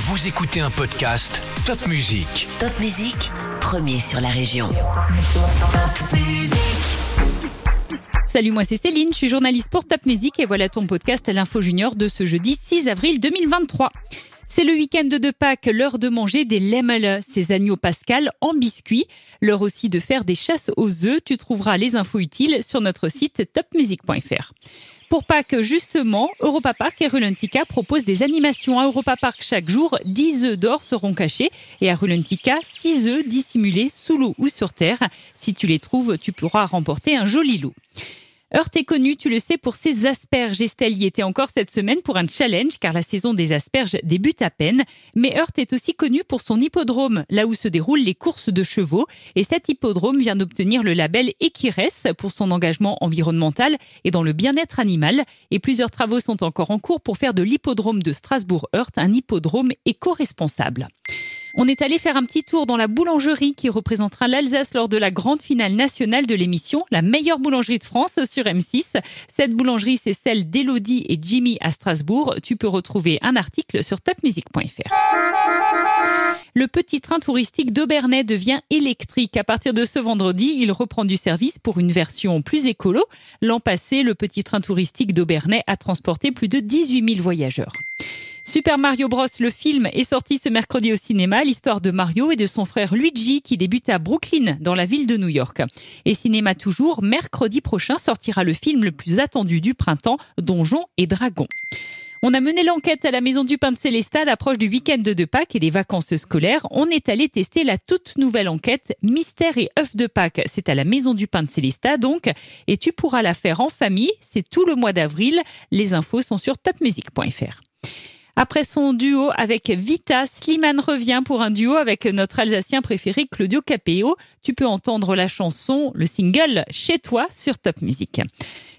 Vous écoutez un podcast Top Music. Top Musique, premier sur la région. Top Musique. Salut, moi c'est Céline, je suis journaliste pour Top Music et voilà ton podcast L'Info Junior de ce jeudi 6 avril 2023. C'est le week-end de Pâques, l'heure de manger des lemelles, ces agneaux pascal en biscuits. L'heure aussi de faire des chasses aux œufs. Tu trouveras les infos utiles sur notre site topmusic.fr. Pour Pâques, justement, Europa Park et Rulentica proposent des animations à Europa Park chaque jour. 10 œufs d'or seront cachés et à Rulentica, 6 œufs dissimulés sous l'eau ou sur terre. Si tu les trouves, tu pourras remporter un joli lot. Heurt est connu, tu le sais, pour ses asperges. Estelle y était encore cette semaine pour un challenge car la saison des asperges débute à peine. Mais Heurt est aussi connu pour son hippodrome, là où se déroulent les courses de chevaux. Et cet hippodrome vient d'obtenir le label Equires pour son engagement environnemental et dans le bien-être animal. Et plusieurs travaux sont encore en cours pour faire de l'hippodrome de Strasbourg-Heurt un hippodrome éco-responsable. On est allé faire un petit tour dans la boulangerie qui représentera l'Alsace lors de la grande finale nationale de l'émission La meilleure boulangerie de France sur M6. Cette boulangerie, c'est celle d'Elodie et Jimmy à Strasbourg. Tu peux retrouver un article sur topmusic.fr. Le petit train touristique d'Aubernais devient électrique. À partir de ce vendredi, il reprend du service pour une version plus écolo. L'an passé, le petit train touristique d'Aubernais a transporté plus de 18 000 voyageurs. Super Mario Bros, le film, est sorti ce mercredi au cinéma, l'histoire de Mario et de son frère Luigi qui débute à Brooklyn, dans la ville de New York. Et cinéma toujours, mercredi prochain sortira le film le plus attendu du printemps, Donjons et Dragons. On a mené l'enquête à la Maison du Pain de Célestat à l'approche du week-end de Pâques et des vacances scolaires. On est allé tester la toute nouvelle enquête Mystère et œufs de Pâques. C'est à la Maison du Pain de Célestat donc. Et tu pourras la faire en famille. C'est tout le mois d'avril. Les infos sont sur topmusic.fr. Après son duo avec Vita, Slimane revient pour un duo avec notre Alsacien préféré Claudio Capeo. Tu peux entendre la chanson, le single Chez toi sur Top Music.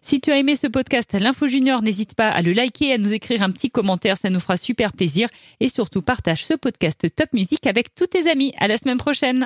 Si tu as aimé ce podcast L'Info Junior, n'hésite pas à le liker à nous écrire un petit commentaire, ça nous fera super plaisir. Et surtout, partage ce podcast Top Music avec tous tes amis. À la semaine prochaine.